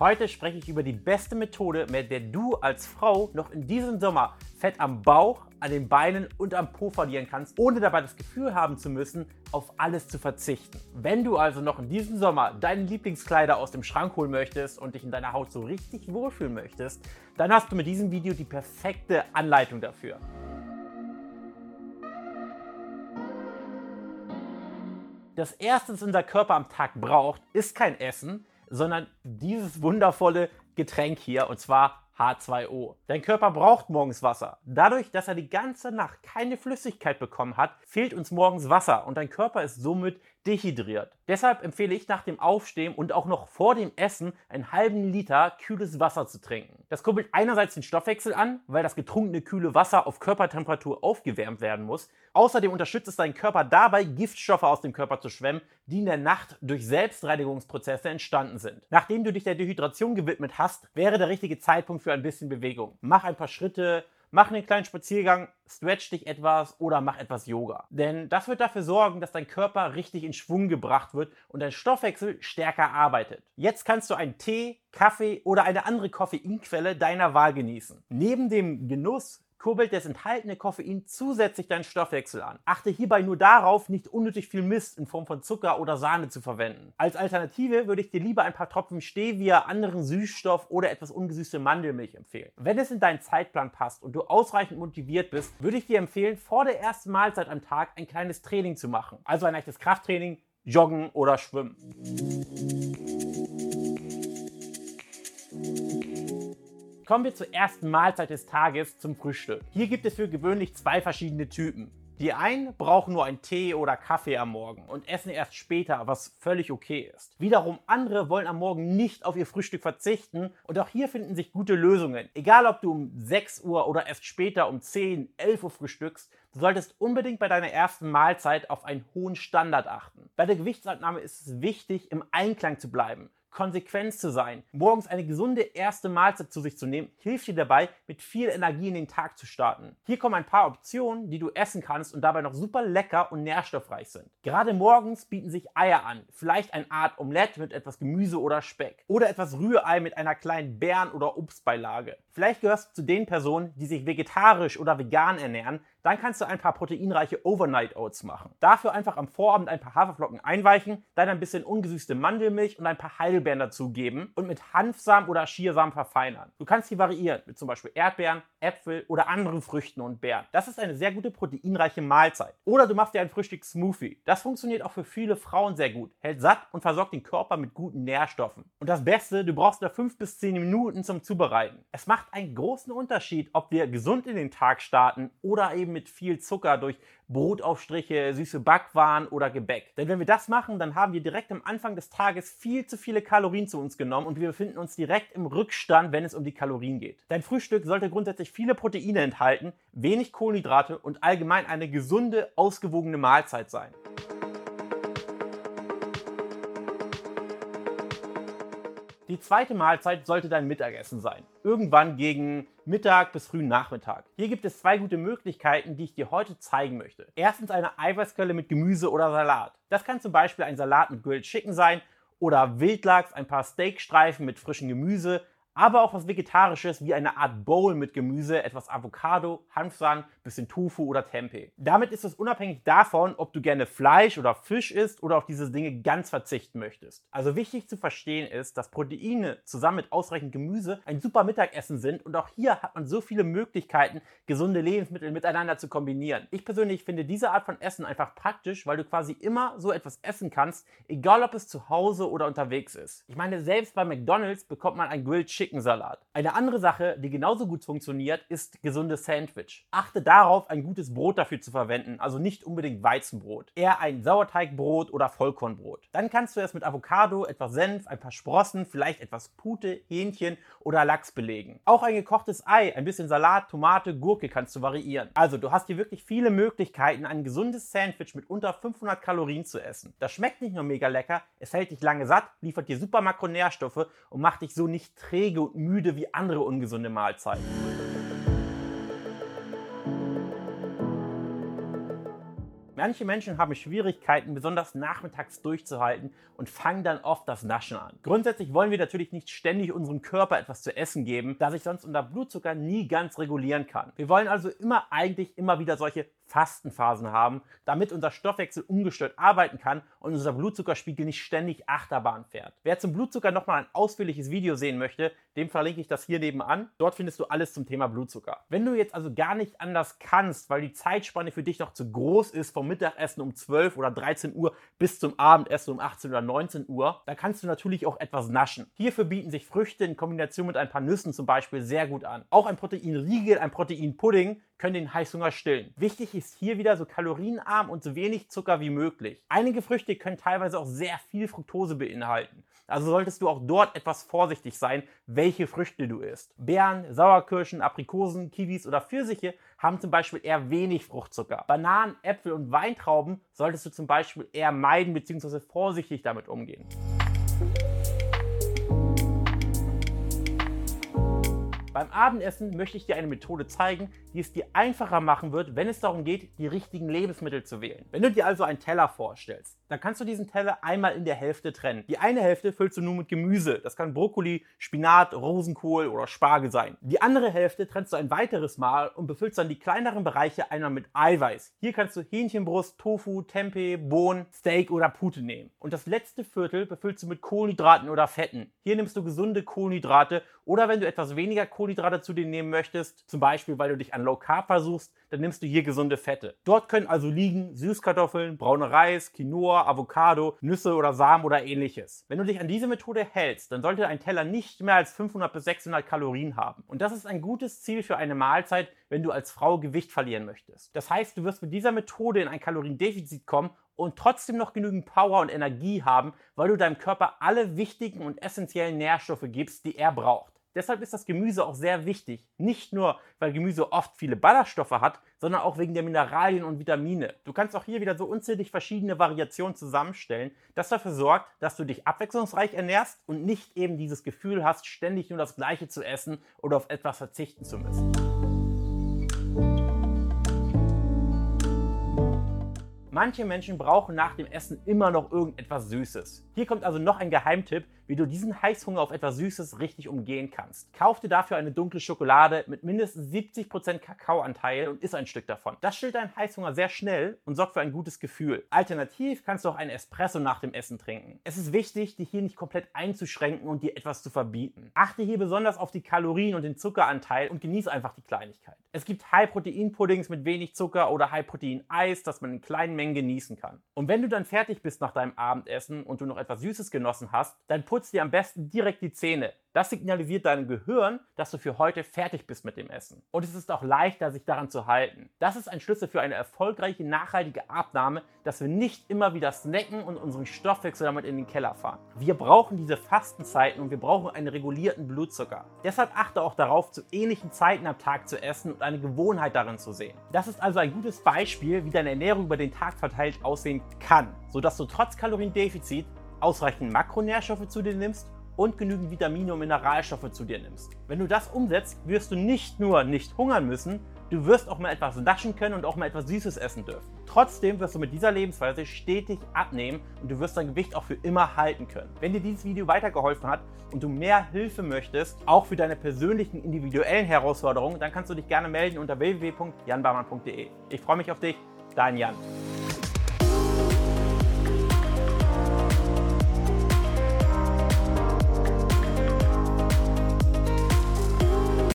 Heute spreche ich über die beste Methode, mit der du als Frau noch in diesem Sommer Fett am Bauch, an den Beinen und am Po verlieren kannst, ohne dabei das Gefühl haben zu müssen, auf alles zu verzichten. Wenn du also noch in diesem Sommer deine Lieblingskleider aus dem Schrank holen möchtest und dich in deiner Haut so richtig wohlfühlen möchtest, dann hast du mit diesem Video die perfekte Anleitung dafür. Das erste, was unser Körper am Tag braucht, ist kein Essen, sondern dieses wundervolle Getränk hier, und zwar H2O. Dein Körper braucht morgens Wasser. Dadurch, dass er die ganze Nacht keine Flüssigkeit bekommen hat, fehlt uns morgens Wasser und dein Körper ist somit dehydriert. Deshalb empfehle ich nach dem Aufstehen und auch noch vor dem Essen einen halben Liter kühles Wasser zu trinken. Das kurbelt einerseits den Stoffwechsel an, weil das getrunkene kühle Wasser auf Körpertemperatur aufgewärmt werden muss. Außerdem unterstützt es deinen Körper dabei, Giftstoffe aus dem Körper zu schwemmen, die in der Nacht durch Selbstreinigungsprozesse entstanden sind. Nachdem du dich der Dehydration gewidmet hast, wäre der richtige Zeitpunkt für ein bisschen Bewegung. Mach ein paar Schritte, mach einen kleinen Spaziergang, stretch dich etwas oder mach etwas Yoga. Denn das wird dafür sorgen, dass dein Körper richtig in Schwung gebracht wird und dein Stoffwechsel stärker arbeitet. Jetzt kannst du einen Tee, Kaffee oder eine andere Koffeinquelle deiner Wahl genießen. Neben dem Genuss kurbelt das enthaltene Koffein zusätzlich deinen Stoffwechsel an. Achte hierbei nur darauf, nicht unnötig viel Mist in Form von Zucker oder Sahne zu verwenden. Als Alternative würde ich dir lieber ein paar Tropfen Stevia, anderen Süßstoff oder etwas ungesüßte Mandelmilch empfehlen. Wenn es in deinen Zeitplan passt und du ausreichend motiviert bist, würde ich dir empfehlen, vor der ersten Mahlzeit am Tag ein kleines Training zu machen. Also ein echtes Krafttraining, Joggen oder Schwimmen. Kommen wir zur ersten Mahlzeit des Tages zum Frühstück. Hier gibt es für gewöhnlich zwei verschiedene Typen. Die einen brauchen nur einen Tee oder Kaffee am Morgen und essen erst später, was völlig okay ist. Wiederum andere wollen am Morgen nicht auf ihr Frühstück verzichten und auch hier finden sich gute Lösungen. Egal ob du um 6 Uhr oder erst später um 10, 11 Uhr frühstückst, du solltest unbedingt bei deiner ersten Mahlzeit auf einen hohen Standard achten. Bei der Gewichtsabnahme ist es wichtig, im Einklang zu bleiben konsequent zu sein. Morgens eine gesunde erste Mahlzeit zu sich zu nehmen, hilft dir dabei, mit viel Energie in den Tag zu starten. Hier kommen ein paar Optionen, die du essen kannst und dabei noch super lecker und nährstoffreich sind. Gerade morgens bieten sich Eier an, vielleicht eine Art Omelette mit etwas Gemüse oder Speck oder etwas Rührei mit einer kleinen Beeren- oder Obstbeilage. Vielleicht gehörst du zu den Personen, die sich vegetarisch oder vegan ernähren, dann kannst du ein paar proteinreiche Overnight Oats machen. Dafür einfach am Vorabend ein paar Haferflocken einweichen, dann ein bisschen ungesüßte Mandelmilch und ein paar Heidelbeeren dazugeben und mit Hanfsamen oder Schiersamen verfeinern. Du kannst sie variieren mit zum Beispiel Erdbeeren, Äpfel oder anderen Früchten und Beeren. Das ist eine sehr gute proteinreiche Mahlzeit. Oder du machst dir ein Frühstückssmoothie. Das funktioniert auch für viele Frauen sehr gut, hält satt und versorgt den Körper mit guten Nährstoffen. Und das Beste, du brauchst nur 5 bis 10 Minuten zum Zubereiten. Es macht einen großen Unterschied, ob wir gesund in den Tag starten oder eben mit viel Zucker durch Brotaufstriche, süße Backwaren oder Gebäck. Denn wenn wir das machen, dann haben wir direkt am Anfang des Tages viel zu viele Kalorien zu uns genommen und wir befinden uns direkt im Rückstand, wenn es um die Kalorien geht. Dein Frühstück sollte grundsätzlich viele Proteine enthalten, wenig Kohlenhydrate und allgemein eine gesunde, ausgewogene Mahlzeit sein. Die zweite Mahlzeit sollte dein Mittagessen sein. Irgendwann gegen Mittag bis frühen Nachmittag. Hier gibt es zwei gute Möglichkeiten, die ich dir heute zeigen möchte. Erstens eine Eiweißquelle mit Gemüse oder Salat. Das kann zum Beispiel ein Salat mit Grilled Chicken sein oder Wildlachs, ein paar Steakstreifen mit frischem Gemüse, aber auch was Vegetarisches wie eine Art Bowl mit Gemüse, etwas Avocado, Hanfsamen, bisschen Tofu oder Tempeh. Damit ist es unabhängig davon, ob du gerne Fleisch oder Fisch isst oder auf diese Dinge ganz verzichten möchtest. Also wichtig zu verstehen ist, dass Proteine zusammen mit ausreichend Gemüse ein super Mittagessen sind und auch hier hat man so viele Möglichkeiten, gesunde Lebensmittel miteinander zu kombinieren. Ich persönlich finde diese Art von Essen einfach praktisch, weil du quasi immer so etwas essen kannst, egal ob es zu Hause oder unterwegs ist. Ich meine, selbst bei McDonald's bekommt man ein Grilled Chicken Salat. Eine andere Sache, die genauso gut funktioniert, ist gesundes Sandwich. Achte darauf, ein gutes Brot dafür zu verwenden, also nicht unbedingt Weizenbrot. Eher ein Sauerteigbrot oder Vollkornbrot. Dann kannst du es mit Avocado, etwas Senf, ein paar Sprossen, vielleicht etwas Pute, Hähnchen oder Lachs belegen. Auch ein gekochtes Ei, ein bisschen Salat, Tomate, Gurke kannst du variieren. Also du hast hier wirklich viele Möglichkeiten, ein gesundes Sandwich mit unter 500 Kalorien zu essen. Das schmeckt nicht nur mega lecker, es hält dich lange satt, liefert dir super Makronährstoffe und macht dich so nicht träge träge und müde wie andere ungesunde Mahlzeiten. Manche Menschen haben Schwierigkeiten, besonders nachmittags durchzuhalten und fangen dann oft das Naschen an. Grundsätzlich wollen wir natürlich nicht ständig unserem Körper etwas zu essen geben, da sich sonst unser Blutzucker nie ganz regulieren kann. Wir wollen also immer eigentlich immer wieder solche Fastenphasen haben, damit unser Stoffwechsel ungestört arbeiten kann und unser Blutzuckerspiegel nicht ständig Achterbahn fährt. Wer zum Blutzucker nochmal ein ausführliches Video sehen möchte, dem verlinke ich das hier nebenan. Dort findest du alles zum Thema Blutzucker. Wenn du jetzt also gar nicht anders kannst, weil die Zeitspanne für dich noch zu groß ist, vom Mittagessen um 12 oder 13 Uhr bis zum Abendessen um 18 oder 19 Uhr, dann kannst du natürlich auch etwas naschen. Hierfür bieten sich Früchte in Kombination mit ein paar Nüssen zum Beispiel sehr gut an. Auch ein Proteinriegel, ein Proteinpudding können den Heißhunger stillen. Wichtig ist hier wieder so kalorienarm und so wenig Zucker wie möglich. Einige Früchte können teilweise auch sehr viel Fructose beinhalten. Also solltest du auch dort etwas vorsichtig sein, welche Früchte du isst. Beeren, Sauerkirschen, Aprikosen, Kiwis oder Pfirsiche haben zum Beispiel eher wenig Fruchtzucker. Bananen, Äpfel und Weintrauben solltest du zum Beispiel eher meiden bzw. vorsichtig damit umgehen. Beim Abendessen möchte ich dir eine Methode zeigen, die es dir einfacher machen wird, wenn es darum geht, die richtigen Lebensmittel zu wählen. Wenn du dir also einen Teller vorstellst, dann kannst du diesen Teller einmal in der Hälfte trennen. Die eine Hälfte füllst du nun mit Gemüse. Das kann Brokkoli, Spinat, Rosenkohl oder Spargel sein. Die andere Hälfte trennst du ein weiteres Mal und befüllst dann die kleineren Bereiche einmal mit Eiweiß. Hier kannst du Hähnchenbrust, Tofu, Tempeh, Bohnen, Steak oder Pute nehmen. Und das letzte Viertel befüllst du mit Kohlenhydraten oder Fetten. Hier nimmst du gesunde Kohlenhydrate oder wenn du etwas weniger Kohlenhydrate zu dir nehmen möchtest, zum Beispiel weil du dich an Low Carb versuchst, dann nimmst du hier gesunde Fette. Dort können also liegen Süßkartoffeln, braune Reis, Quinoa, Avocado, Nüsse oder Samen oder ähnliches. Wenn du dich an diese Methode hältst, dann sollte ein Teller nicht mehr als 500 bis 600 Kalorien haben. Und das ist ein gutes Ziel für eine Mahlzeit, wenn du als Frau Gewicht verlieren möchtest. Das heißt, du wirst mit dieser Methode in ein Kaloriendefizit kommen und trotzdem noch genügend Power und Energie haben, weil du deinem Körper alle wichtigen und essentiellen Nährstoffe gibst, die er braucht. Deshalb ist das Gemüse auch sehr wichtig. Nicht nur, weil Gemüse oft viele Ballaststoffe hat, sondern auch wegen der Mineralien und Vitamine. Du kannst auch hier wieder so unzählig verschiedene Variationen zusammenstellen, das dafür sorgt, dass du dich abwechslungsreich ernährst und nicht eben dieses Gefühl hast, ständig nur das Gleiche zu essen oder auf etwas verzichten zu müssen. Manche Menschen brauchen nach dem Essen immer noch irgendetwas Süßes. Hier kommt also noch ein Geheimtipp, wie du diesen Heißhunger auf etwas Süßes richtig umgehen kannst. Kauf dir dafür eine dunkle Schokolade mit mindestens 70% Kakaoanteil und iss ein Stück davon. Das stillt deinen Heißhunger sehr schnell und sorgt für ein gutes Gefühl. Alternativ kannst du auch einen Espresso nach dem Essen trinken. Es ist wichtig, dich hier nicht komplett einzuschränken und dir etwas zu verbieten. Achte hier besonders auf die Kalorien und den Zuckeranteil und genieße einfach die Kleinigkeit. Es gibt High-Protein-Puddings mit wenig Zucker oder High-Protein-Eis, das man in kleinen Mengen genießen kann. Und wenn du dann fertig bist nach deinem Abendessen und du noch etwas Süßes genossen hast, dann putz dir am besten direkt die Zähne. Das signalisiert deinem Gehirn, dass du für heute fertig bist mit dem Essen. Und es ist auch leichter, sich daran zu halten. Das ist ein Schlüssel für eine erfolgreiche, nachhaltige Abnahme, dass wir nicht immer wieder snacken und unseren Stoffwechsel damit in den Keller fahren. Wir brauchen diese Fastenzeiten und wir brauchen einen regulierten Blutzucker. Deshalb achte auch darauf, zu ähnlichen Zeiten am Tag zu essen und eine Gewohnheit darin zu sehen. Das ist also ein gutes Beispiel, wie deine Ernährung über den Tag verteilt aussehen kann, sodass du trotz Kaloriendefizit ausreichend Makronährstoffe zu dir nimmst und genügend Vitamine und Mineralstoffe zu dir nimmst. Wenn du das umsetzt, wirst du nicht nur nicht hungern müssen, du wirst auch mal etwas naschen können und auch mal etwas Süßes essen dürfen. Trotzdem wirst du mit dieser Lebensweise stetig abnehmen und du wirst dein Gewicht auch für immer halten können. Wenn dir dieses Video weitergeholfen hat und du mehr Hilfe möchtest, auch für deine persönlichen individuellen Herausforderungen, dann kannst du dich gerne melden unter www.janbarmann.de. Ich freue mich auf dich, dein Jan.